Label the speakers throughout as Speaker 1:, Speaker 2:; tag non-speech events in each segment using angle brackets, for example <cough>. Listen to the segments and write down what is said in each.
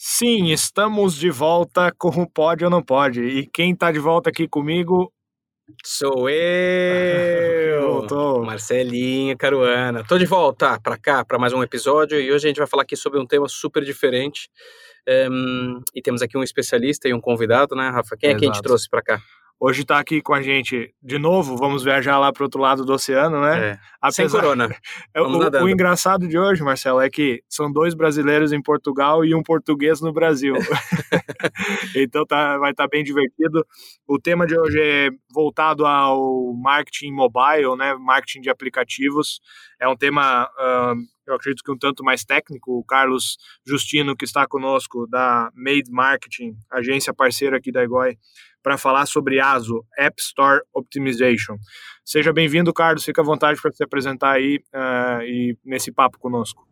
Speaker 1: Sim, estamos de volta com o Pode ou Não Pode. E quem está de volta aqui comigo
Speaker 2: Sou eu! <laughs>
Speaker 1: Voltou.
Speaker 2: Marcelinho Caruana. Tô de volta para cá para mais um episódio e hoje a gente vai falar aqui sobre um tema super diferente. Um, e temos aqui um especialista e um convidado, né, Rafa? Quem é que a gente trouxe para cá?
Speaker 1: Hoje está aqui com a gente de novo, vamos viajar lá para o outro lado do oceano, né?
Speaker 2: É. Apesar... Sem corona. <laughs>
Speaker 1: É, o, o, engraçado de hoje, Marcelo, é que são dois brasileiros em Portugal e um português no Brasil. <laughs> <laughs> então tá, vai estar tá bem divertido. O tema de hoje é voltado ao marketing mobile, né? Marketing de aplicativos. É um tema, uh, eu acredito que um tanto mais técnico. O Carlos Justino, que está conosco, da Made Marketing, agência parceira aqui da Egoi, para falar sobre ASO, App Store Optimization. Seja bem-vindo, Carlos, fica à vontade para se apresentar aí uh, e nesse papo conosco.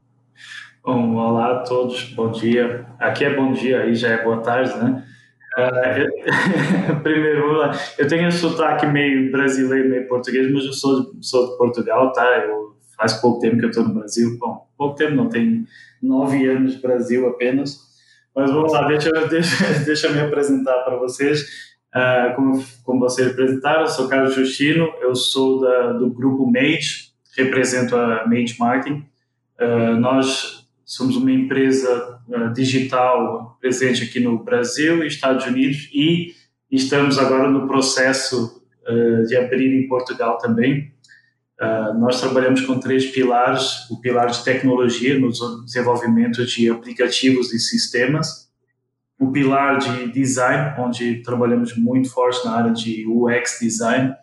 Speaker 3: Bom, olá a todos, bom dia. Aqui é bom dia, aí já é boa tarde, né? Uh, <laughs> primeiro, eu tenho um sotaque meio brasileiro, meio português, mas eu sou de, sou de Portugal, tá? Eu faz pouco tempo que eu estou no Brasil. Bom, pouco tempo não, tem nove anos no Brasil apenas. Mas vamos lá, deixa, <laughs> deixa, deixa eu me apresentar para vocês. Uh, como, como vocês apresentaram, eu sou Carlos Justino, eu sou da, do grupo Mage, represento a Mage Marketing. Uh, nós somos uma empresa uh, digital presente aqui no Brasil e Estados Unidos e estamos agora no processo de abrir em Portugal também. nós trabalhamos com três pilares: o pilar de tecnologia, no desenvolvimento de aplicativos e sistemas, o pilar de design, onde trabalhamos muito forte na área de UX design,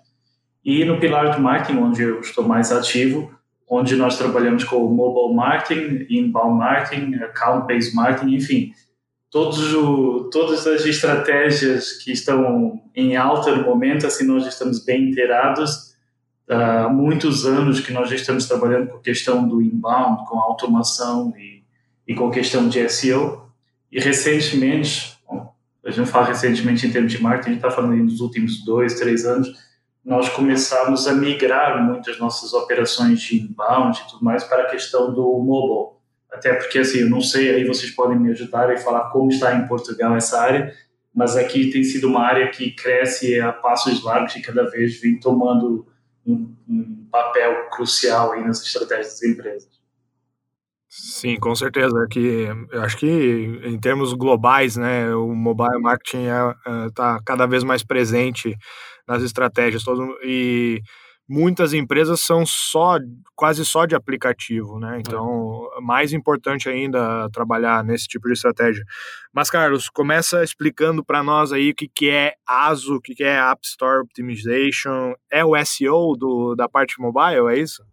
Speaker 3: e no pilar de marketing, onde eu estou mais ativo, onde nós trabalhamos com mobile marketing, inbound marketing, account-based marketing, enfim, todos o, todas as estratégias que estão em alta no momento, assim, nós estamos bem inteirados. Há muitos anos que nós já estamos trabalhando com a questão do inbound, com automação e, e com a questão de SEO. E recentemente, a gente fala recentemente em termos de marketing, a gente está falando nos últimos dois, três anos, nós começamos a migrar muitas nossas operações de inbound e tudo mais para a questão do mobile. Até porque, assim, eu não sei, aí vocês podem me ajudar e falar como está em Portugal essa área, mas aqui tem sido uma área que cresce a passos largos e cada vez vem tomando um, um papel crucial aí nas estratégias das empresas.
Speaker 1: Sim, com certeza. Que eu acho que em termos globais, né, o mobile marketing está é, é, tá cada vez mais presente nas estratégias todo, e muitas empresas são só quase só de aplicativo, né? Então, é. mais importante ainda trabalhar nesse tipo de estratégia. Mas Carlos, começa explicando para nós aí o que, que é ASO, o que, que é App Store Optimization, é o SEO do, da parte mobile, é isso?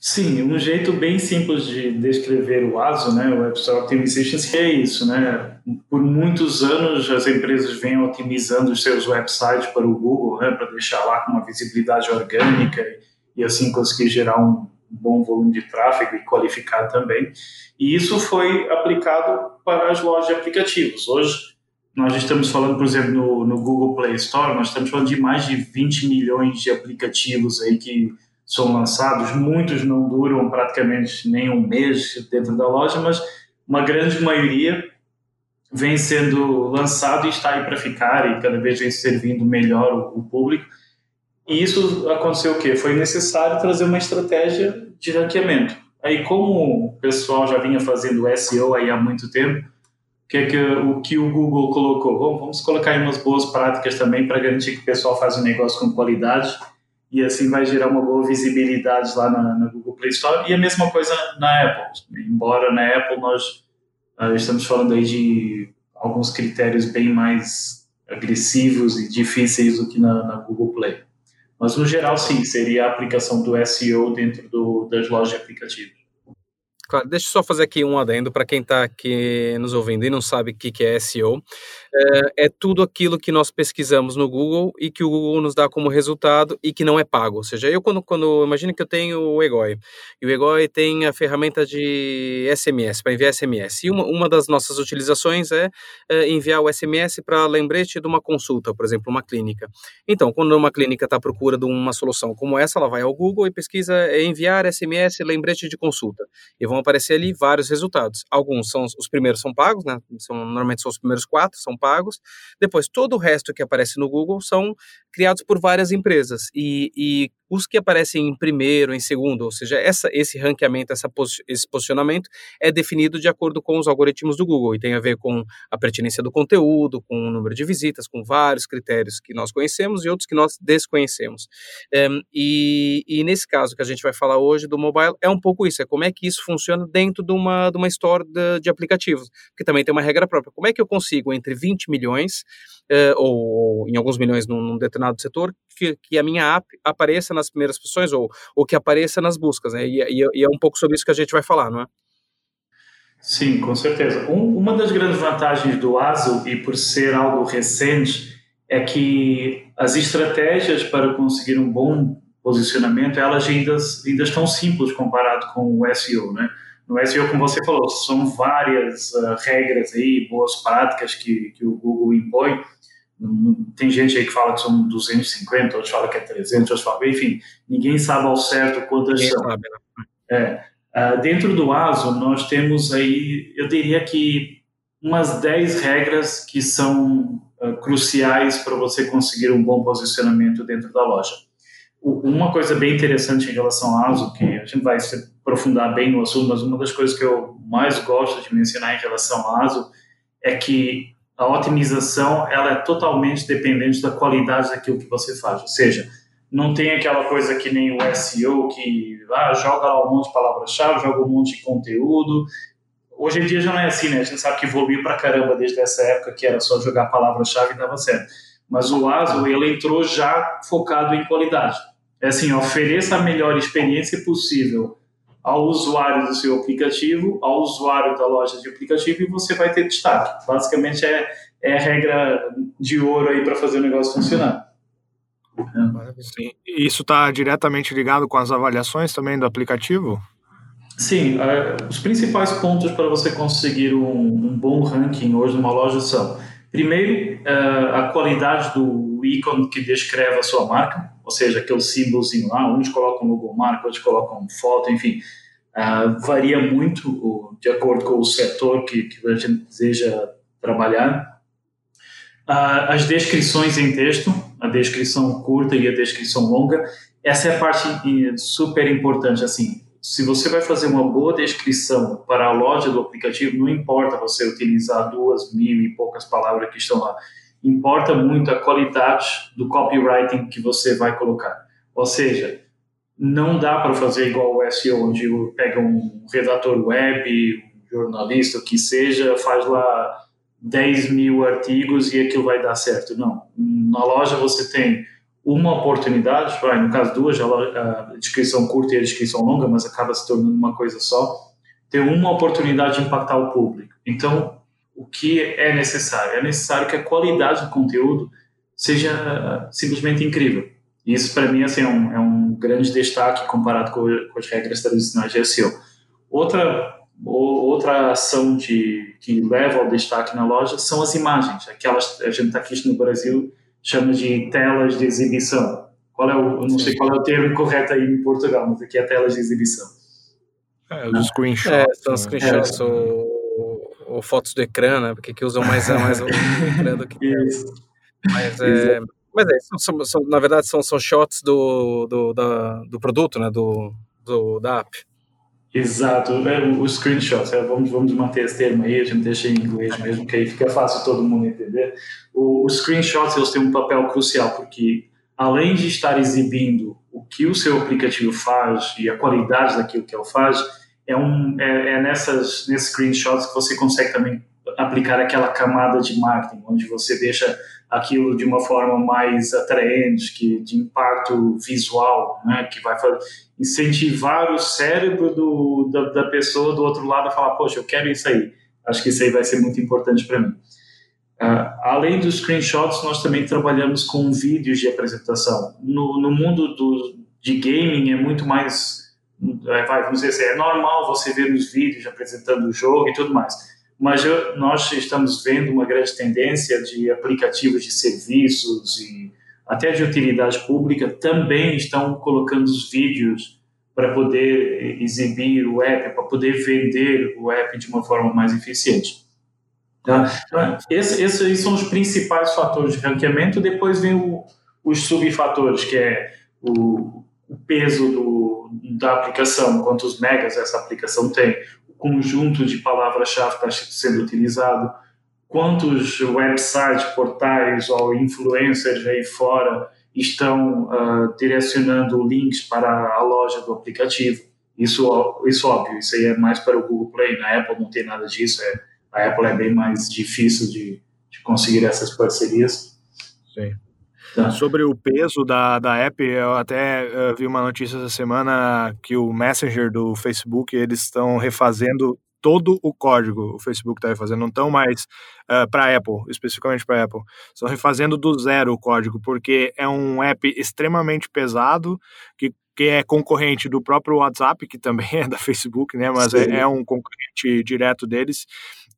Speaker 3: Sim, um jeito bem simples de descrever o ASO, né, o App Store Optimization, é isso, né? Por muitos anos as empresas vêm otimizando os seus websites para o Google, né, para deixar lá com uma visibilidade orgânica e assim conseguir gerar um bom volume de tráfego e qualificar também. E isso foi aplicado para as lojas de aplicativos. Hoje nós estamos falando, por exemplo, no, no Google Play Store, nós estamos falando de mais de 20 milhões de aplicativos aí que são lançados, muitos não duram praticamente nem um mês dentro da loja, mas uma grande maioria vem sendo lançado e está aí para ficar e cada vez vem servindo melhor o, o público. E isso aconteceu o quê? Foi necessário trazer uma estratégia de ranqueamento. Aí, como o pessoal já vinha fazendo SEO aí há muito tempo, que é que, o que o Google colocou? Bom, vamos colocar aí umas boas práticas também para garantir que o pessoal faz o negócio com qualidade e assim vai gerar uma boa visibilidade lá na, na, Google Play Store e a mesma coisa na Apple. Embora na Apple nós uh, estamos falando aí de alguns critérios bem mais agressivos e difíceis do que na, na Google Play. Mas no geral sim, seria a aplicação do SEO dentro do, das lojas de aplicativos.
Speaker 2: Claro, deixa eu só fazer aqui um adendo para quem está aqui nos ouvindo e não sabe o que, que é SEO. É, é, tudo aquilo que nós pesquisamos no Google e que o Google nos dá como resultado e que não é pago. Ou seja, eu quando, quando imagino que eu tenho o Egoi e o Egoi tem a ferramenta de SMS para enviar SMS. E uma, uma das nossas utilizações é, é enviar o SMS para lembrete de uma consulta, por exemplo, uma clínica. Então, quando uma clínica está à procura de uma solução como essa, ela vai ao Google e pesquisa enviar SMS lembrete de consulta e vão vão aparecer ali vários resultados. Alguns são os primeiros são pagos, né? São, normalmente são os primeiros quatro, são pagos. Depois, todo o resto que aparece no Google são criados por várias empresas. E, e os que aparecem em primeiro, em segundo, ou seja, essa, esse ranqueamento, essa, esse posicionamento é definido de acordo com os algoritmos do Google e tem a ver com a pertinência do conteúdo, com o número de visitas, com vários critérios que nós conhecemos e outros que nós desconhecemos. Um, e, e, nesse caso que a gente vai falar hoje do mobile, é um pouco isso, é como é que isso funciona dentro de uma, de uma store de, de aplicativos, que também tem uma regra própria. Como é que eu consigo entre 20 milhões uh, ou, ou, em alguns milhões num, num determinado setor, que, que, a minha app apareça nas primeiras posições ou, ou que apareça nas buscas, né? E, e, e, é um pouco sobre isso que a gente vai falar, não é?
Speaker 3: Sim, com certeza. Um, uma das grandes vantagens do ASO, e por ser algo recente, é que as estratégias para conseguir um bom posicionamento, elas ainda, ainda estão simples comparado com o SEO, né? No SEO, como você falou, são várias uh, regras aí, boas práticas que, que o Google impõe. Tem gente aí que fala que são 250, outros falam que é 300, outros falam, enfim, ninguém sabe ao certo quantas ninguém são. Sabe, né? É. Uh, dentro do ASO, nós temos aí, eu diria que umas 10 regras que são uh, cruciais para você conseguir um bom posicionamento dentro da loja. Uma coisa bem interessante em relação ao ASO, que a gente vai se aprofundar bem no assunto, mas uma das coisas que eu mais gosto de mencionar em relação ao ASO é que a otimização ela é totalmente dependente da qualidade daquilo que você faz. Ou seja, não tem aquela coisa que nem o SEO que ah, joga lá um monte de palavras-chave, joga um monte de conteúdo. Hoje em dia já não é assim, né? A gente sabe que evoluiu pra caramba desde essa época que era só jogar palavras-chave e dava certo. Mas o ASO, ele entrou já focado em qualidade. É assim, ofereça a melhor experiência possível ao usuário do seu aplicativo, ao usuário da loja de aplicativo e você vai ter destaque. Basicamente é, é a regra de ouro aí para fazer o negócio funcionar.
Speaker 1: Sim. Isso está diretamente ligado com as avaliações também do aplicativo?
Speaker 3: Sim, uh, os principais pontos para você conseguir um, um, bom ranking hoje numa loja são, primeiro, uh, a qualidade do ícone que descreve a sua marca, ou seja, aquele símbolozinho lá, uns colocam logo marca, outros colocam foto, enfim, uh, varia muito de acordo com o setor que, que a gente deseja trabalhar. as descrições em texto, a descrição curta e a descrição longa, essa é a parte super importante, assim, se você vai fazer uma boa descrição para a loja do aplicativo, não importa você utilizar duas mil e poucas palavras que estão lá, importa muito a qualidade do copywriting que você vai colocar. Ou seja, não dá para fazer igual o SEO, onde pega um redator web, um jornalista, o que seja, faz lá 10 mil artigos e aquilo vai dar certo. Não. Na loja você tem uma oportunidade, no caso duas, a descrição curta e a descrição longa, mas acaba se tornando uma coisa só, ter uma oportunidade de impactar o público. Então, o que é necessário? É necessário que a qualidade do conteúdo seja uh, simplesmente incrível. E isso, para mim, assim, é, um, é um grande destaque comparado com, com, as regras tradicionais de SEO. Outra, outra ação de, que leva ao destaque na loja são as imagens. Aquelas, a gente está aqui no Brasil, chama de telas de exibição. Qual é o, eu não sei qual é o termo correto aí em Portugal, mas aqui é telas de exibição.
Speaker 1: É, os screenshots. É,
Speaker 2: são os né? screenshots é. ou, ou, fotos do ecrã, né? Porque que usam mais, mais o ecrã do que <laughs> Isso. Mas é, mas é são, são, na verdade são, são shots do, do, da, do produto, né? Do, do, da app.
Speaker 3: Exato, é, os screenshots, é, vamos, vamos manter esse termo aí, a gente deixa em inglês mesmo, que aí fica fácil todo mundo entender. O, os screenshots eles têm um papel crucial, porque além de estar exibindo o que o seu aplicativo faz e a qualidade daquilo que ele faz, é, um, é, é nessas, nesses screenshots que você consegue também aplicar aquela camada de marketing, onde você deixa aquilo de uma forma mais atraente, que, de impacto visual, né, que vai incentivar o cérebro do, da, da, pessoa do outro lado a falar, poxa, eu quero isso aí. Acho que isso aí vai ser muito importante para mim. Uh, além dos screenshots, nós também trabalhamos com vídeos de apresentação. No, no mundo do, de gaming é muito mais, vamos dizer assim, é normal você ver os vídeos apresentando o jogo e tudo mais mas eu, nós estamos vendo uma grande tendência de aplicativos de serviços e até de utilidade pública também estão colocando os vídeos para poder exibir o app, para poder vender o app de uma forma mais eficiente. Tá? Então, esses, esses são os principais fatores de ranqueamento. Depois vem o, os subfatores, que é o, o peso do, da aplicação, quantos megas essa aplicação tem, o conjunto de palavras-chave está sendo utilizado, quantos websites, portais ou influencers aí fora estão uh, direcionando links para a loja do aplicativo. Isso, isso óbvio, isso aí é mais para o Google Play. Na Apple não tem nada disso. É, a Apple é bem mais difícil de, de conseguir essas parcerias.
Speaker 1: Sim. Tá. Sobre o peso da, da app, eu até uh, vi uma notícia essa semana que o Messenger do Facebook, eles estão refazendo todo o código o Facebook está refazendo, não estão mais uh, eh, para Apple, especificamente para Apple, estão refazendo do zero o código, porque é um app extremamente pesado, que, que é concorrente do próprio WhatsApp, que também <laughs> é da Facebook, né, mas é, é, um concorrente direto deles,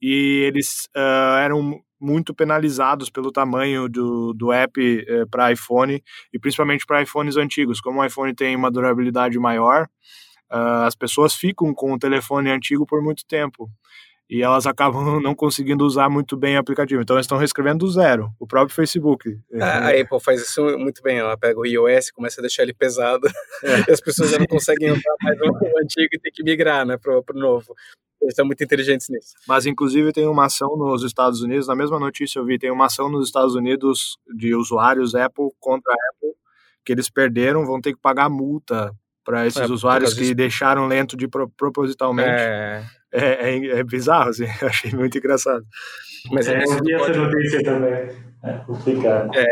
Speaker 1: e eles uh, eram muito penalizados pelo tamanho do, do app uh, eh, para iPhone, e principalmente para iPhones antigos, como o iPhone tem uma durabilidade maior, uh, as pessoas ficam com o telefone antigo por muito tempo e elas acabam <laughs> não conseguindo usar muito bem o aplicativo. Então, eles estão reescrevendo do zero, o próprio Facebook.
Speaker 2: A, a Apple faz isso muito bem. Ela pega o iOS, começa a deixar ele pesado, é. <laughs> e as pessoas já não conseguem usar mais o antigo e tem que migrar né, para o novo. Eles são muito inteligentes nisso.
Speaker 1: Mas, inclusive, tem uma ação nos Estados Unidos, na mesma notícia eu vi, tem uma ação nos Estados Unidos de usuários Apple contra Apple, que eles perderam, vão ter que pagar multa para esses é, usuários que deixaram lento de pro, propositalmente. É... É, é, é bizarro, assim, <laughs> eu achei muito engraçado.
Speaker 3: Mas é, eu vi essa notícia também. É complicado. É,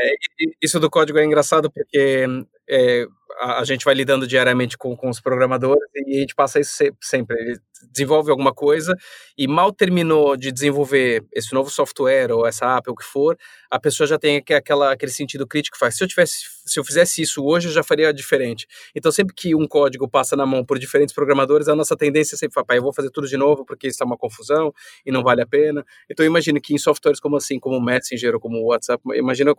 Speaker 2: isso do código é engraçado porque é, a, gente vai lidando diariamente com, com os programadores e a gente passa isso sempre. Ele desenvolve alguma coisa e mal terminou de desenvolver esse novo software ou essa app ou o que for, a pessoa já tem aquela, aquele sentido crítico faz. Se eu tivesse, se eu fizesse isso hoje, eu já faria diferente. Então, sempre que um código passa na mão por diferentes programadores, a nossa tendência é sempre falar, pai, eu vou fazer tudo de novo porque isso é uma confusão e não vale a pena. Então, imagino que em softwares como assim, como o Messenger ou como o WhatsApp, imagina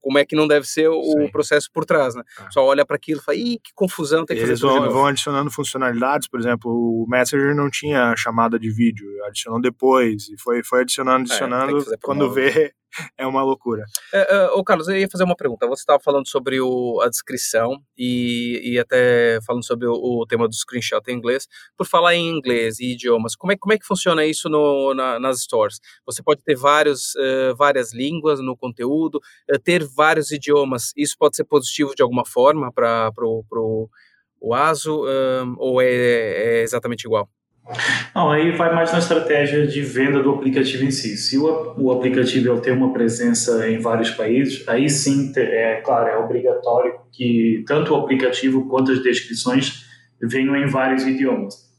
Speaker 2: como é que não deve ser o Sim. processo por trás, né? Ah. Só olha para aquilo e fala, ih, que confusão, tem que
Speaker 1: Eles
Speaker 2: fazer
Speaker 1: vão, vão adicionando funcionalidades, por exemplo, o Messenger não tinha chamada de vídeo, adicionou depois, e foi, foi adicionando, é, adicionando, é, quando vê, <laughs> é uma loucura.
Speaker 2: É, ô Carlos, eu ia fazer uma pergunta. Você estava falando sobre o, a descrição e, e até falando sobre o, o, tema do screenshot em inglês. Por falar em inglês e idiomas, como é, como é que funciona isso no, na, nas stores? Você pode ter vários, uh, várias línguas no conteúdo, uh, ter vários idiomas. Isso pode ser positivo de alguma forma para o ASO ou é, é exatamente igual?
Speaker 3: Não, aí vai mais na estratégia de venda do aplicativo em si. Se o, o aplicativo tem uma presença em vários países, aí sim, é claro, é obrigatório que tanto o aplicativo quanto as descrições venham em vários idiomas.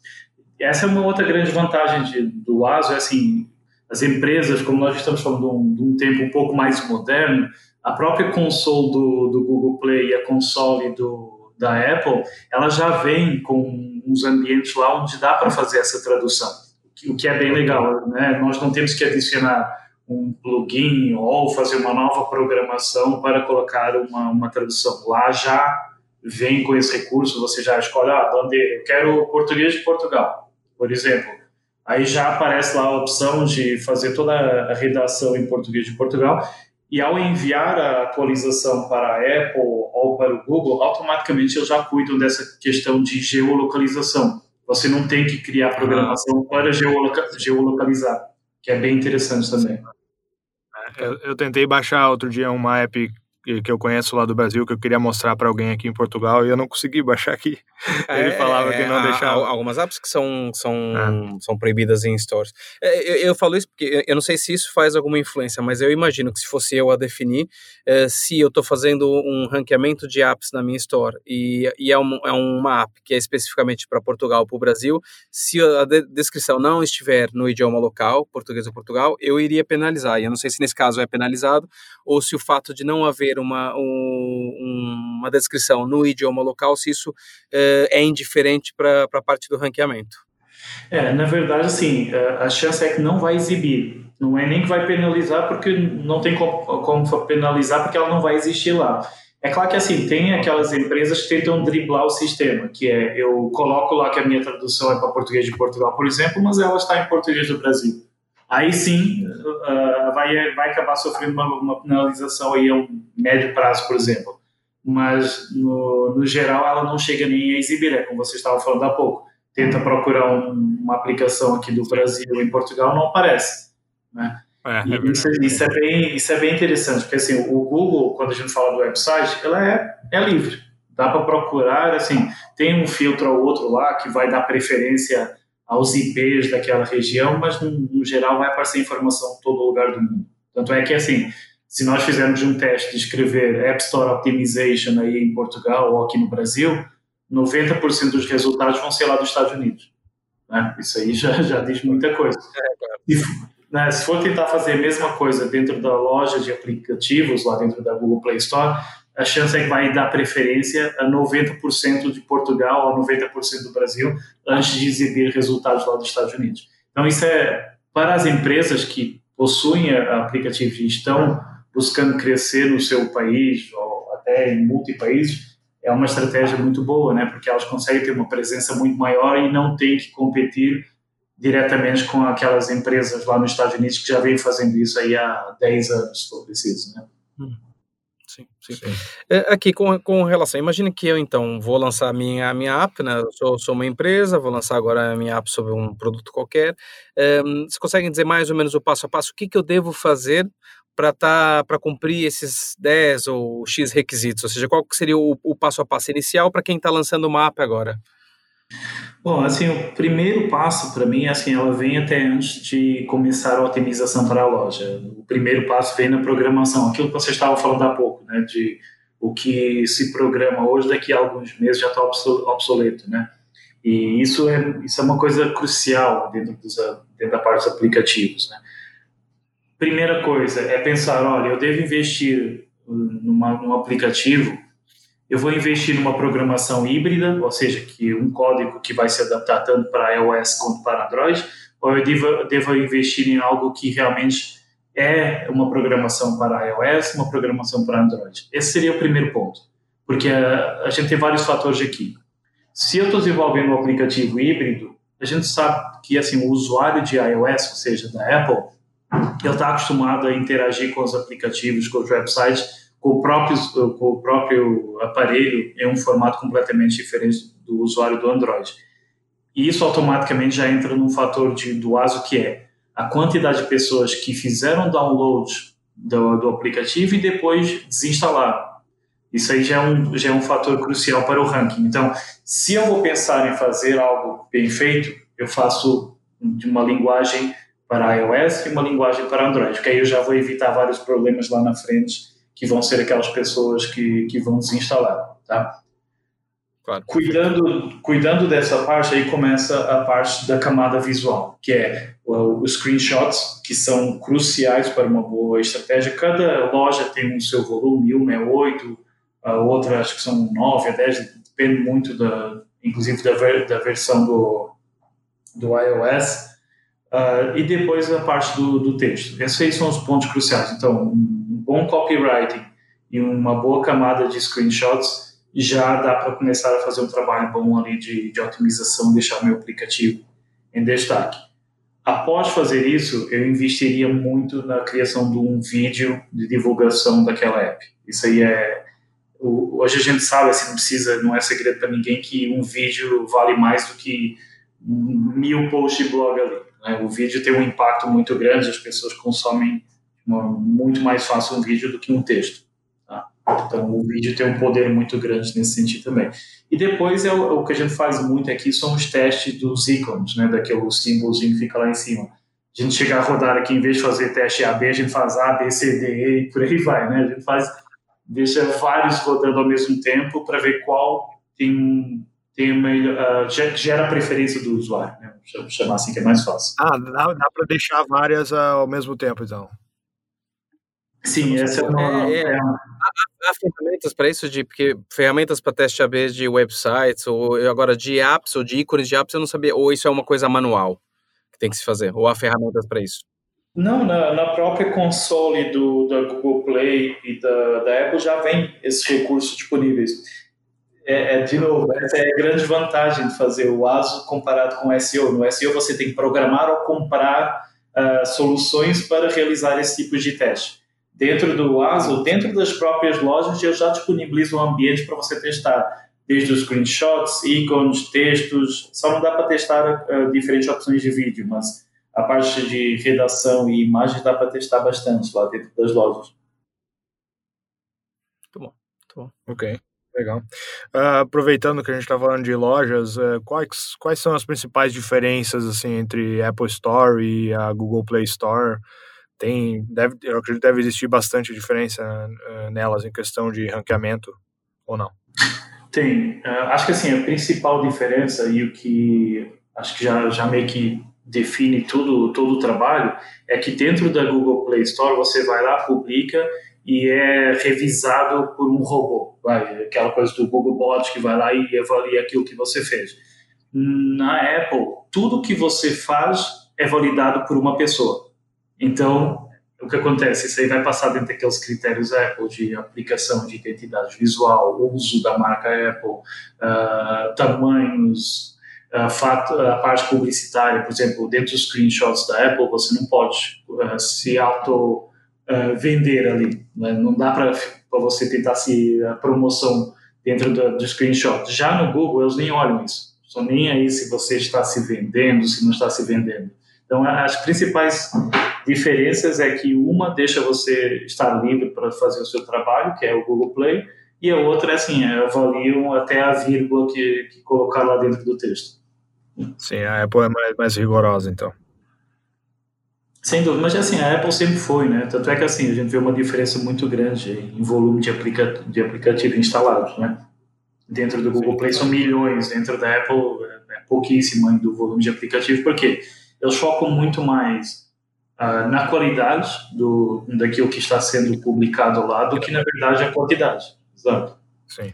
Speaker 3: Essa é uma outra grande vantagem de, do ASO, é assim, as empresas, como nós estamos falando de um, de um tempo um pouco mais moderno, a própria console do, do Google Play e a console do, da Apple, ela já vem com uns ambientes lá onde dá para fazer essa tradução, o que é bem legal. Né? Nós não temos que adicionar um plugin ou fazer uma nova programação para colocar uma, uma tradução. Lá já vem com esse recurso, você já escolhe, ah, bandeira, eu quero português de Portugal, por exemplo. Aí já aparece lá a opção de fazer toda a redação em português de Portugal e ao enviar a atualização para a Apple ou para o Google, automaticamente eles já cuidam dessa questão de geolocalização. Você não tem que criar programação para geolocalizar, que é bem interessante também.
Speaker 1: Eu, eu tentei baixar outro dia uma app que eu conheço lá do Brasil, que eu queria mostrar para alguém aqui em Portugal e eu não consegui baixar aqui. <laughs> É, Ele falava é, que não deixava.
Speaker 2: Algumas apps que são, são, é. são proibidas em stores. É, eu, eu, falo isso porque eu não sei se isso faz alguma influência, mas eu imagino que se fosse eu a definir, é, se eu estou fazendo um ranqueamento de apps na minha store e, e é, um, é uma app que é especificamente para Portugal ou para o Brasil, se a de descrição não estiver no idioma local, português ou Portugal, eu iria penalizar. E eu não sei se nesse caso é penalizado ou se o fato de não haver ter uma, um, uma descrição no idioma local, se isso uh, é indiferente para a parte do ranqueamento.
Speaker 3: É, na verdade, sim, eh, a chance é que não vai exibir. Não é nem que vai penalizar, porque não tem como, como penalizar, porque ela não vai existir lá. É claro que assim, tem aquelas empresas que tentam driblar o sistema, que é eu coloco lá que a minha tradução é para português de Portugal, por exemplo, mas ela está em português do Brasil. Aí sim uh, vai, vai acabar sofrendo uma, uma, penalização aí a um médio prazo, por exemplo. Mas no, no geral ela não chega nem a exibir, é como você estava falando há pouco. Tenta procurar um, uma aplicação aqui do Brasil em Portugal, não aparece. Né? É, é isso, isso, é bem, isso é bem interessante, porque assim, o Google, quando a gente fala do website, ela é, é livre. Dá para procurar, assim, tem um filtro ou outro lá que vai dar preferência aos IPs daquela região, mas no, no geral vai aparecer informação em todo lugar do mundo. Tanto é que, assim, se nós fizermos um teste de escrever App Store Optimization aí em Portugal ou aqui no Brasil, 90% dos resultados vão ser lá dos Estados Unidos. Né? Isso aí já, já diz muita coisa. Claro. Né, se for tentar fazer a mesma coisa dentro da loja de aplicativos, lá dentro da Google Play Store, a chance é que vai dar preferência a 90% de Portugal ou 90% do Brasil antes de exibir resultados lá dos Estados Unidos. Então, isso é para as empresas que possuem aplicativos e estão buscando crescer no seu país ou até em multipaíses, é uma estratégia muito boa, né? porque elas conseguem ter uma presença muito maior e não tem que competir diretamente com aquelas empresas lá nos Estados Unidos que já vêm fazendo isso aí há 10 anos, se for preciso, né? Hum.
Speaker 2: Sim, sim. sim. É, aqui, com, com relação, imagine que eu, então, vou lançar a minha, a minha app, né? Eu sou, sou uma empresa, vou lançar agora a minha app sobre um produto qualquer. Um, você consegue dizer mais ou menos o passo a passo? O que, que eu devo fazer para tá, para cumprir esses 10 ou X requisitos? Ou seja, qual seria o, o passo a passo inicial para quem está lançando uma app agora?
Speaker 3: Bom, assim, o primeiro passo para mim, assim, ela vem até antes de começar a otimização para a loja. O primeiro passo vem na programação, aquilo que você estava falando há pouco, né, de o que se programa hoje, daqui a alguns meses já está obsoleto, né? E isso é, isso é uma coisa crucial dentro, dos, dentro da parte dos aplicativos, né? Primeira coisa é pensar, olha, eu devo investir numa, num aplicativo eu vou investir numa programação híbrida, ou seja, que um código que vai se adaptar tanto para iOS quanto para Android, ou eu devo, devo investir em algo que realmente é uma programação para iOS, uma programação para Android. Esse seria o primeiro ponto, porque a, a gente tem vários fatores aqui. Se eu estou desenvolvendo um aplicativo híbrido, a gente sabe que assim o usuário de iOS, ou seja, da Apple, ele está acostumado a interagir com os aplicativos, com os websites com o próprio, com o próprio aparelho em um formato completamente diferente do usuário do Android. E isso automaticamente já entra num fator de, do ASO que é a quantidade de pessoas que fizeram download do, do aplicativo e depois desinstalaram. Isso aí já é, um, já é um fator crucial para o ranking. Então, se eu vou pensar em fazer algo bem feito, eu faço de uma linguagem para iOS e uma linguagem para Android, porque aí eu já vou evitar vários problemas lá na frente que vão ser aquelas pessoas que, que vão desinstalar, tá? Claro. Cuidando, cuidando dessa parte, aí começa a parte da camada visual, que é os screenshots, que são cruciais para uma boa estratégia. Cada loja tem o seu volume, uma é 8, a outra acho que são 9 a 10, depende muito, da, inclusive, da, ver, da versão do, do iOS. Uh, e depois a parte do, do texto. Esses aí são os pontos cruciais. Então, bom copywriting e uma boa camada de screenshots, já dá para começar a fazer um trabalho bom ali de, de otimização, deixar meu aplicativo em destaque. Após fazer isso, eu investiria muito na criação de um vídeo de divulgação daquela app. Isso aí é. Hoje a gente sabe, assim, não precisa, não é segredo para ninguém que um vídeo vale mais do que mil posts de blog ali. Né? O vídeo tem um impacto muito grande, as pessoas consomem muito mais fácil um vídeo do que um texto. Tá? Então, o vídeo tem um poder muito grande nesse sentido também. E depois, é o, o que a gente faz muito aqui são os testes dos ícones, né, daquele símbolozinho que fica lá em cima. A gente chegar a rodar aqui, em vez de fazer teste AB, a gente faz A, B, C, D, E e por aí vai. Né? A gente faz, deixa vários rodando ao mesmo tempo para ver qual tem tem uma, uh, gera a preferência do usuário, né? chamar assim que é mais fácil.
Speaker 1: Ah, dá, dá para deixar várias uh, ao mesmo tempo, então.
Speaker 3: Sim, essa é uma. É, é.
Speaker 2: Há, há, ferramentas para isso, de, porque ferramentas para teste AB de websites, ou agora de apps, ou de ícones de apps, eu não sabia. Ou isso é uma coisa manual que tem que se fazer, ou há ferramentas para isso?
Speaker 3: Não, na, na própria console do, da Google Play e da, da Apple já vem esses recursos disponíveis. É, é, de novo, essa é a grande vantagem de fazer o ASO comparado com o SEO. No SEO você tem que programar ou comprar uh, soluções para realizar esse tipo de teste. Dentro do ASO, dentro das próprias lojas, eu já disponibilizo um ambiente para você testar, desde os screenshots, ícones, textos. Só não dá para testar uh, diferentes opções de vídeo, mas a parte de redação e imagens dá para testar bastante lá dentro das lojas.
Speaker 2: Muito bom, muito bom.
Speaker 1: Ok. Legal. Uh, aproveitando que a gente está falando de lojas, uh, quais, quais são as principais diferenças assim entre Apple Store e a Google Play Store? Tem, deve, eu acredito que deve existir bastante diferença uh, nelas em questão de ranqueamento ou não?
Speaker 3: Tem. acho que assim a principal diferença e o que acho que já, já meio que define tudo todo o trabalho é que dentro da Google Play Store você vai lá publica e é revisado por um robô, vai, aquela coisa do Google Bot que vai lá e avalia aquilo que você fez. Na Apple, tudo que você faz é validado por uma pessoa. Então, o que acontece? Isso aí vai passar dentro daqueles critérios Apple de aplicação de identidade visual, uso da marca Apple, uh, tamanhos, uh, fato, a parte publicitária, por exemplo, dentro dos screenshots da Apple, você não pode uh, se auto vender ali. Né? Não dá para você tentar se a promoção dentro do, do screenshot. Já no Google, eles nem olham isso. Estão nem aí se você está se vendendo, se não está se vendendo. Então, as principais diferenças é que uma deixa você estar livre para fazer o seu trabalho, que é o Google Play, e a outra é assim, é, avaliam até a vírgula que, que colocar lá dentro do texto.
Speaker 1: Sim, a Apple é mais, mais rigorosa, então.
Speaker 3: Sem dúvida, mas assim, a Apple sempre foi, né? Tanto é que assim, a gente vê uma diferença muito grande em volume de, aplica de aplicativos instalados, né? Dentro do Google Play são milhões, dentro da Apple é pouquíssimo ainda o volume de aplicativo, porque eles focam muito mais uh, na qualidade do, daquilo que está sendo publicado lá do que, na verdade, a quantidade. Exato.
Speaker 1: Sim.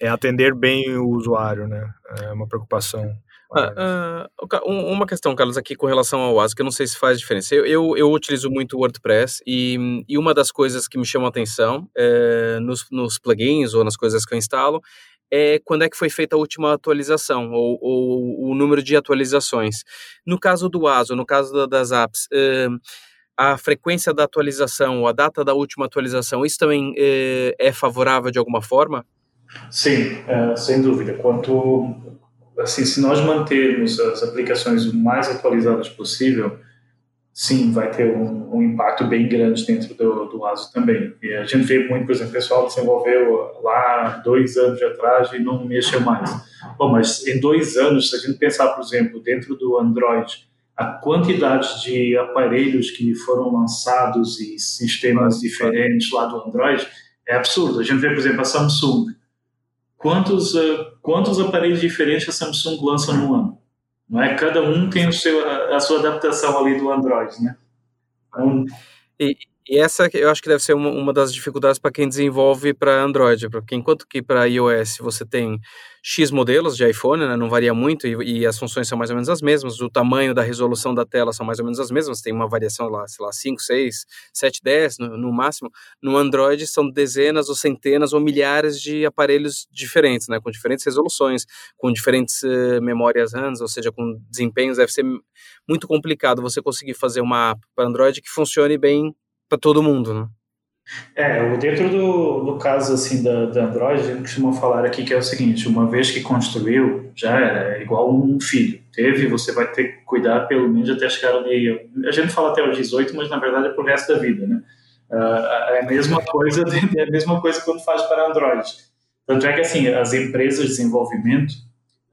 Speaker 1: É atender bem o usuário, né? É uma preocupação
Speaker 2: Uh, uh, uma questão, Carlos, aqui com relação ao que eu não sei se faz diferença. Eu, eu, eu utilizo muito o WordPress e, e, uma das coisas que me chama a atenção é, nos, nos, plugins ou nas coisas que eu instalo é quando é que foi feita a última atualização ou, ou o número de atualizações. No caso do ASO, no caso das apps, uh, a frequência da atualização ou a data da última atualização, isso também é favorável de alguma forma?
Speaker 3: Sim, sem dúvida. Quanto assim, se nós mantermos as aplicações o mais atualizadas possível, sim, vai ter um, um impacto bem grande dentro do, do ASO também. E a gente vê muito, por exemplo, o pessoal desenvolveu lá dois anos atrás e não mexeu mais. Bom, mas em dois anos, se a gente pensar, por exemplo, dentro do Android, a quantidade de aparelhos que foram lançados e sistemas diferentes lá do Android é absurdo. A gente vê, por exemplo, a Samsung quantos, uh, quantos aparelhos diferentes a Samsung lança no ano. Não é? Cada um tem o seu, a, sua adaptação ali do Android, né?
Speaker 2: Então, e, e essa eu acho que deve ser uma, uma das dificuldades para quem desenvolve para Android, porque enquanto que para iOS você tem X modelos de iPhone, né, não varia muito e, e, as funções são mais ou menos as mesmas, o tamanho da resolução da tela são mais ou menos as mesmas, tem uma variação lá, sei lá, 5, 6, 7, 10 no, no máximo. No Android são dezenas ou centenas ou milhares de aparelhos diferentes, né, com diferentes resoluções, com diferentes uh, memórias RAM, ou seja, com desempenhos, deve ser muito complicado você conseguir fazer uma app para Android que funcione bem para todo mundo, né?
Speaker 3: É, dentro do, do caso assim da, da Android, a gente costuma falar aqui que é o seguinte, uma vez que construiu, já é igual um filho. Teve, você vai ter que cuidar pelo menos até chegar ali, a gente fala até os 18, mas na verdade é pro resto da vida, né? Uh, é a mesma coisa, <laughs> é a mesma coisa quando faz para Android. Tanto é que assim, as empresas de desenvolvimento,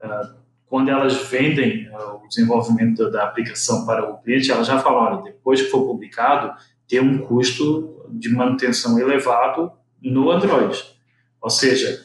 Speaker 3: uh, quando elas vendem uh, o desenvolvimento da, aplicação para o cliente, elas já falam, depois que for publicado, ter um custo de manutenção elevado no Android. Ou seja,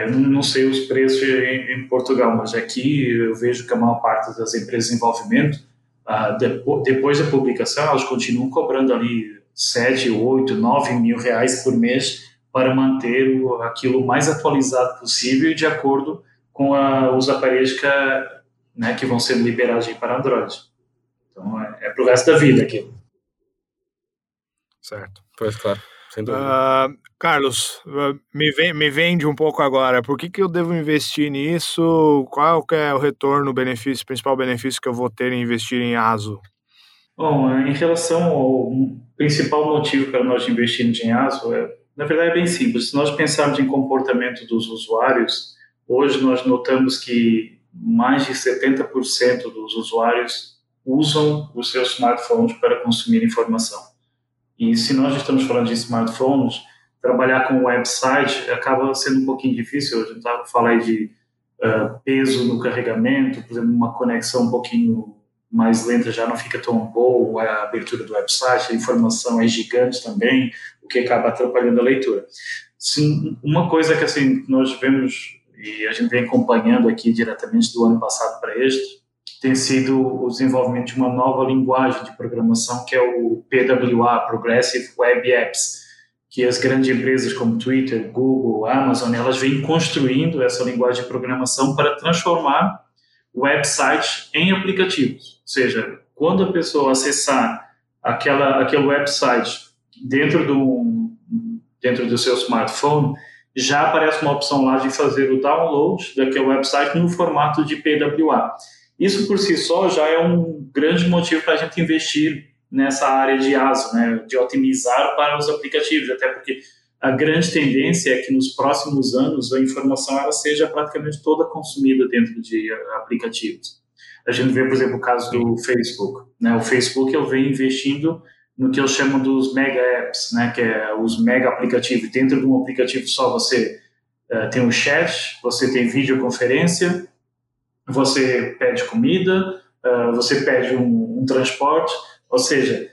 Speaker 3: eu não sei os preços em, Portugal, mas aqui eu vejo que a maior parte das empresas de desenvolvimento, ah, depois da publicação, elas continuam cobrando ali 7, 8, 9 mil reais por mês para manter aquilo mais atualizado possível e de acordo com a, os aparelhos que, né, que vão ser liberados para Android. Então, é, é para o resto da vida aquilo.
Speaker 1: Certo.
Speaker 2: Pois, claro.
Speaker 1: Uh, Carlos, ah, me, vem, me vende um pouco agora. Por que, que eu devo investir nisso? Qual é o retorno, o benefício, principal benefício que eu vou ter em investir em ASO?
Speaker 3: Bom, em relação ao principal motivo para nós investirmos em ASO, é, na verdade é bem simples. Se nós pensarmos em comportamento dos usuários, hoje nós notamos que mais de 70% dos usuários usam os seus smartphones para consumir informação. E se nós estamos falando de smartphones, trabalhar com website acaba sendo um pouquinho difícil. A gente estava falando de uh, peso no carregamento, por exemplo, uma conexão um pouquinho mais lenta já não fica tão boa, a abertura do website, a informação é gigante também, o que acaba atrapalhando a leitura. Sim, uma coisa que assim nós vemos e a gente vem acompanhando aqui diretamente do ano passado para este, tem sido o desenvolvimento de uma nova linguagem de programação que é o PWA, Progressive Web Apps, que as grandes empresas como Twitter, Google, Amazon, elas vêm construindo essa linguagem de programação para transformar websites em aplicativos. Ou seja, quando a pessoa acessar aquela, aquele website dentro do, dentro do seu smartphone, já aparece uma opção lá de fazer o download daquele website no formato de PWA. Isso por si só já é um grande motivo para a gente investir nessa área de ASO, né, de otimizar para os aplicativos, até porque a grande tendência é que nos próximos anos a informação ela seja praticamente toda consumida dentro de aplicativos. A gente vê, por exemplo, o caso do Facebook. Né? O Facebook ele vem investindo no que eu chamo dos mega apps, né? que é os mega aplicativos. Dentro de um aplicativo só você uh, tem o chat, você tem videoconferência, você pede comida, uh, você pede um, um, transporte, ou seja,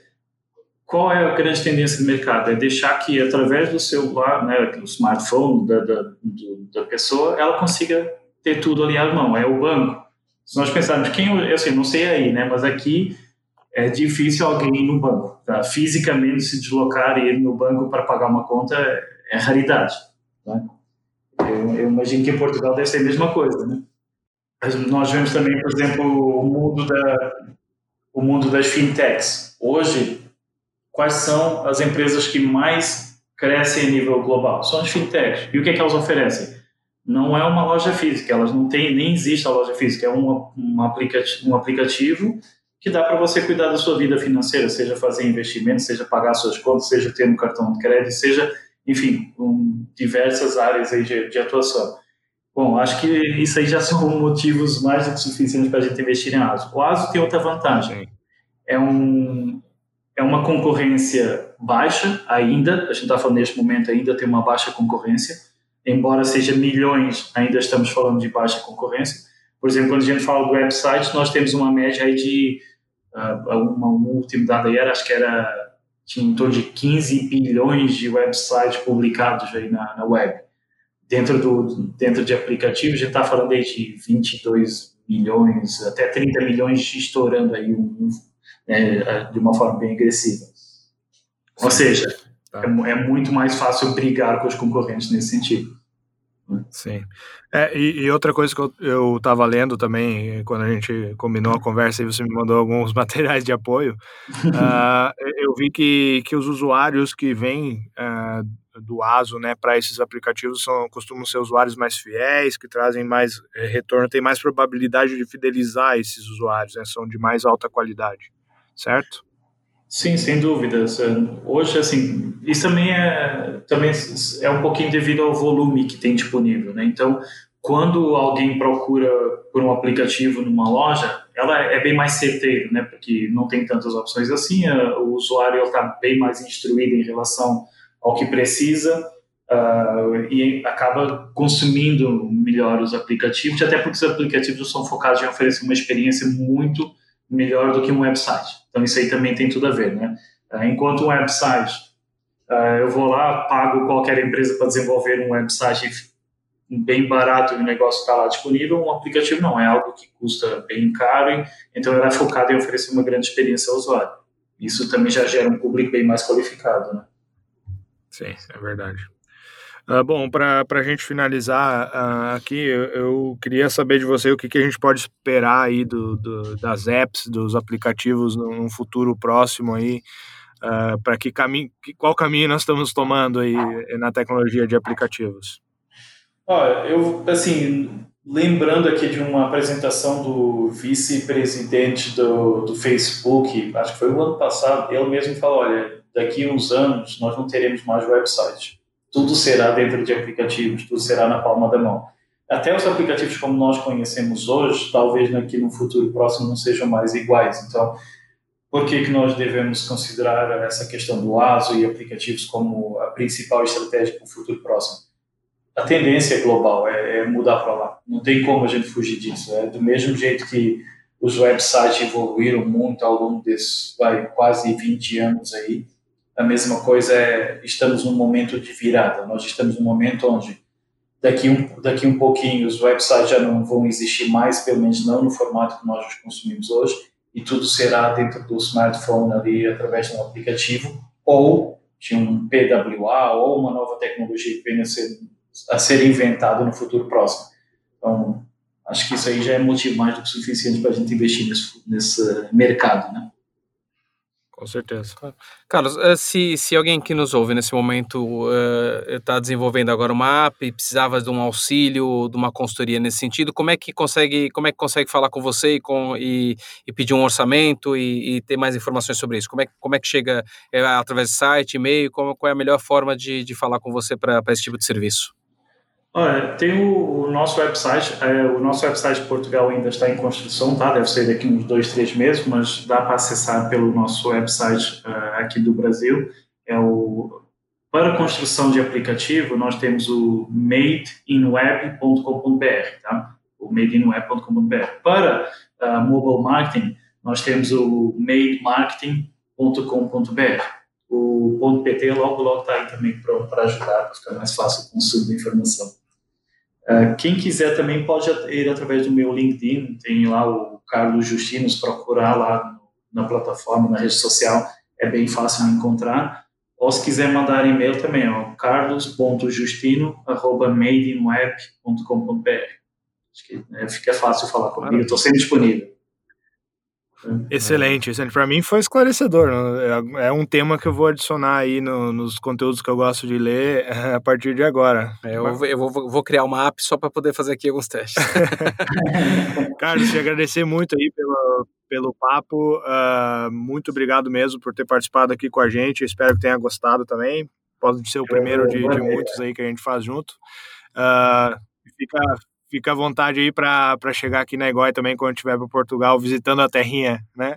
Speaker 3: qual é a grande tendência do mercado? É deixar que através do celular, né, do smartphone da, da, da pessoa, ela consiga ter tudo ali à mão, é o banco. Se nós pensarmos, quem, eu assim, não sei aí, né, mas aqui é difícil alguém ir no banco, tá? fisicamente se deslocar e ir no banco para pagar uma conta é, é raridade. Tá? Eu, eu imagino que em Portugal deve ser a mesma coisa, né? Nós vemos também, por exemplo, o mundo, da, o mundo das fintechs. Hoje, quais são as empresas que mais crescem a nível global? São as fintechs. E o que é que elas oferecem? Não é uma loja física, elas não têm, nem existe a loja física, é um, um, aplicativo, um aplicativo que dá para você cuidar da sua vida financeira, seja fazer investimentos, seja pagar suas contas, seja ter um cartão de crédito, seja, enfim, um, diversas áreas de, de atuação. Bom, acho que isso aí já são motivos mais do que suficientes para a gente investir em ASO. O ASO tem outra vantagem. É, um, é uma concorrência baixa ainda, a gente está falando neste momento ainda tem uma baixa concorrência, embora seja milhões, ainda estamos falando de baixa concorrência. Por exemplo, quando a gente fala do website, nós temos uma média aí de, uh, uma, um último dado aí era, acho que era tinha em torno de 15 bilhões de websites publicados aí na, na web dentro, do, dentro de aplicativos, já está falando aí de 22 milhões, até 30 milhões estourando aí um, né, de uma forma bem agressiva. Ou seja, tá. é, é, muito mais fácil brigar com os concorrentes nesse sentido.
Speaker 1: Sim. É, e, e, outra coisa que eu estava lendo também, quando a gente combinou a conversa e você me mandou alguns <laughs> materiais de apoio, uh, <laughs> eu vi que, que os usuários que vêm uh, do ASO né, para esses aplicativos são, costumam ser usuários mais fiéis, que trazem mais é, retorno, tem mais probabilidade de fidelizar esses usuários, né, são de mais alta qualidade, certo?
Speaker 3: Sim, sem dúvidas. Hoje, assim, isso também é, também é um pouquinho devido ao volume que tem disponível, né? Então, quando alguém procura por um aplicativo numa loja, ela é bem mais certeiro, né? Porque não tem tantas opções assim, o usuário está bem mais instruído em relação ao que precisa uh, e acaba consumindo melhor os aplicativos, até porque os aplicativos são focados em oferecer uma experiência muito melhor do que um website. Então isso aí também tem tudo a ver, né? Uh, enquanto um website, uh, eu vou lá, pago qualquer empresa para desenvolver um website bem barato e o negócio está lá disponível, um aplicativo não, é algo que custa bem caro, então ele é focado em oferecer uma grande experiência ao usuário. Isso também já gera um público bem mais qualificado, né?
Speaker 1: Sim, é verdade. Uh, bom, para a gente finalizar uh, aqui, eu, eu, queria saber de você o que, que a gente pode esperar aí do, do das apps, dos aplicativos num futuro próximo aí. uh, para que caminho, qual caminho nós estamos tomando aí na tecnologia de aplicativos?
Speaker 3: Olha, eu, assim, lembrando aqui de uma apresentação do vice-presidente do, do Facebook, acho que foi o ano passado, ele mesmo falou, olha, daqui a uns anos nós não teremos mais website. Tudo será dentro de aplicativos, tudo será na palma da mão. Até os aplicativos como nós conhecemos hoje, talvez aqui no futuro próximo não sejam mais iguais. Então, por que, que nós devemos considerar essa questão do ASO e aplicativos como a principal estratégia para o futuro próximo? a tendência global é, é mudar para lá. Não tem como a gente fugir disso. É do mesmo jeito que os websites evoluíram muito ao longo desses vai, quase 20 anos aí. A mesma coisa é, estamos num momento de virada. Nós estamos num momento onde daqui um, daqui um pouquinho os websites já não vão existir mais, pelo menos não no formato que nós os consumimos hoje, e tudo será dentro do smartphone ali através de um aplicativo ou de um PWA ou uma nova tecnologia que venha a ser a ser inventado no futuro próximo. Então, acho que isso aí já é motivo mais do que suficiente para a gente investir nesse, nesse mercado, né?
Speaker 1: Com certeza.
Speaker 2: Carlos, eh, se, se alguém que nos ouve nesse momento está eh, uh, desenvolvendo agora uma app e precisava de um auxílio, de uma consultoria nesse sentido, como é que consegue, como é que consegue falar com você e, com, e, e pedir um orçamento e, e, ter mais informações sobre isso? Como é, como é que chega é, através de site, e-mail? Qual, qual é a melhor forma de, de falar com você para esse tipo de serviço?
Speaker 3: Olha, tem o, o, nosso website, é, o nosso website de Portugal ainda está em construção, tá? Deve ser daqui uns dois, três meses, mas dá para acessar pelo nosso website uh, aqui do Brasil. É o para construção de aplicativo, nós temos o madeinweb.com.br, tá? O madeinweb.com.br. Para uh, mobile marketing, nós temos o mademarketing.com.br o ponto .pt logo logo está aí também para ajudar, para ficar mais fácil o consumo da informação. Uh, quem quiser também pode ir através do meu LinkedIn, tem lá o Carlos Justino, se procurar lá na plataforma, na rede social, é bem fácil encontrar. Ou se quiser mandar e-mail também, ó, carlos.justino.madeinweb.com.br. Acho que né, fica fácil falar comigo, estou sempre disponível.
Speaker 1: Excelente, excelente. Para mim foi esclarecedor. Né? É, é um tema que eu vou adicionar aí no, nos conteúdos que eu gosto de ler a partir de agora.
Speaker 2: É, eu, vou, eu vou, vou, criar uma app só para poder fazer aqui alguns testes. <laughs>
Speaker 1: Carlos, te agradecer muito aí pelo, pelo papo. Uh, muito obrigado mesmo por ter participado aqui com a gente. espero que tenha gostado também. Pode ser o primeiro de, de muitos aí que a gente faz junto. Uh, fica, fica à vontade aí para chegar aqui na Egói também quando estiver para Portugal, visitando a terrinha, né?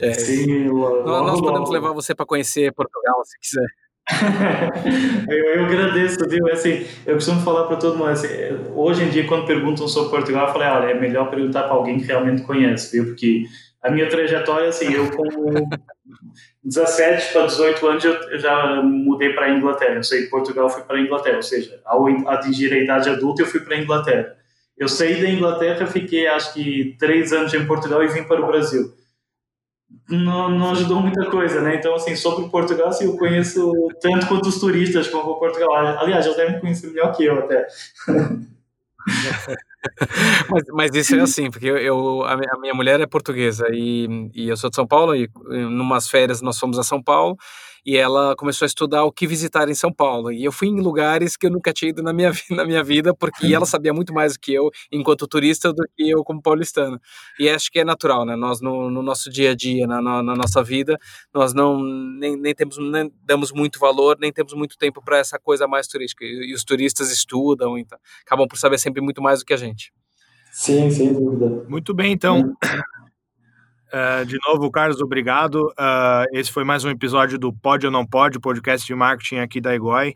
Speaker 2: É, Sim, nós, podemos levar você para conhecer Portugal, se quiser. <laughs>
Speaker 3: eu, eu, agradeço, viu? Assim, eu costumo falar para todo mundo, assim, hoje em dia, quando perguntam sobre Portugal, eu falei, olha, é melhor perguntar para alguém que realmente conhece, viu? Porque a minha trajetória, assim, eu com 17 para 18 anos, eu já mudei para a Inglaterra. Eu saí de Portugal, fui para a Inglaterra, ou seja, ao atingir a idade adulta, eu fui para a Inglaterra. Eu saí da Inglaterra, fiquei acho que três anos em Portugal e vim para o Brasil. Não, não ajudou muita coisa, né? Então, assim, sobre Portugal, assim, eu conheço tanto quanto os turistas para Portugal. Aliás, eles devem conhecer melhor que eu até. <laughs>
Speaker 2: mas, mas, isso é assim, porque eu, eu a, minha mulher é portuguesa e, e eu sou de São Paulo e em umas férias nós fomos a São Paulo e ela começou a estudar o que visitar em São Paulo. E eu fui em lugares que eu nunca tinha ido na minha, na minha vida, porque ela sabia muito mais do que eu, enquanto turista, do que eu como paulistano. E acho que é natural, né? Nós, no, no nosso dia a dia, na, na, na, nossa vida, nós não nem, nem temos nem damos muito valor, nem temos muito tempo para essa coisa mais turística. E, e os turistas estudam, então acabam por saber sempre muito mais do que a gente.
Speaker 3: Sim, sem dúvida.
Speaker 1: Muito bem, então. Uh, de novo, Carlos, obrigado. Uh, esse foi mais um episódio do Pode ou Não Pode, podcast de marketing aqui da Egoi.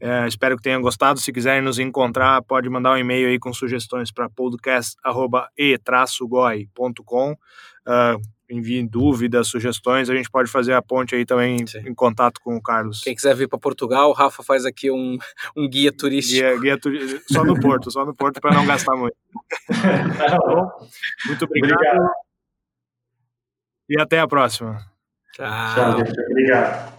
Speaker 1: Uh, espero que tenham gostado. Se quiserem nos encontrar, pode mandar um e-mail aí com sugestões para podcast.e-goi.com. Uh, enviem dúvidas, sugestões, a gente pode fazer a ponte aí também Sim. em contato com o Carlos.
Speaker 2: Quem quiser vir para Portugal, o Rafa faz aqui um, um guia turístico.
Speaker 1: Guia, guia turístico, só no Porto, só no Porto para não gastar muito. <laughs> tá bom? Muito obrigado. obrigado. E até a próxima.
Speaker 3: Tchau. Tchau, gente. Obrigado.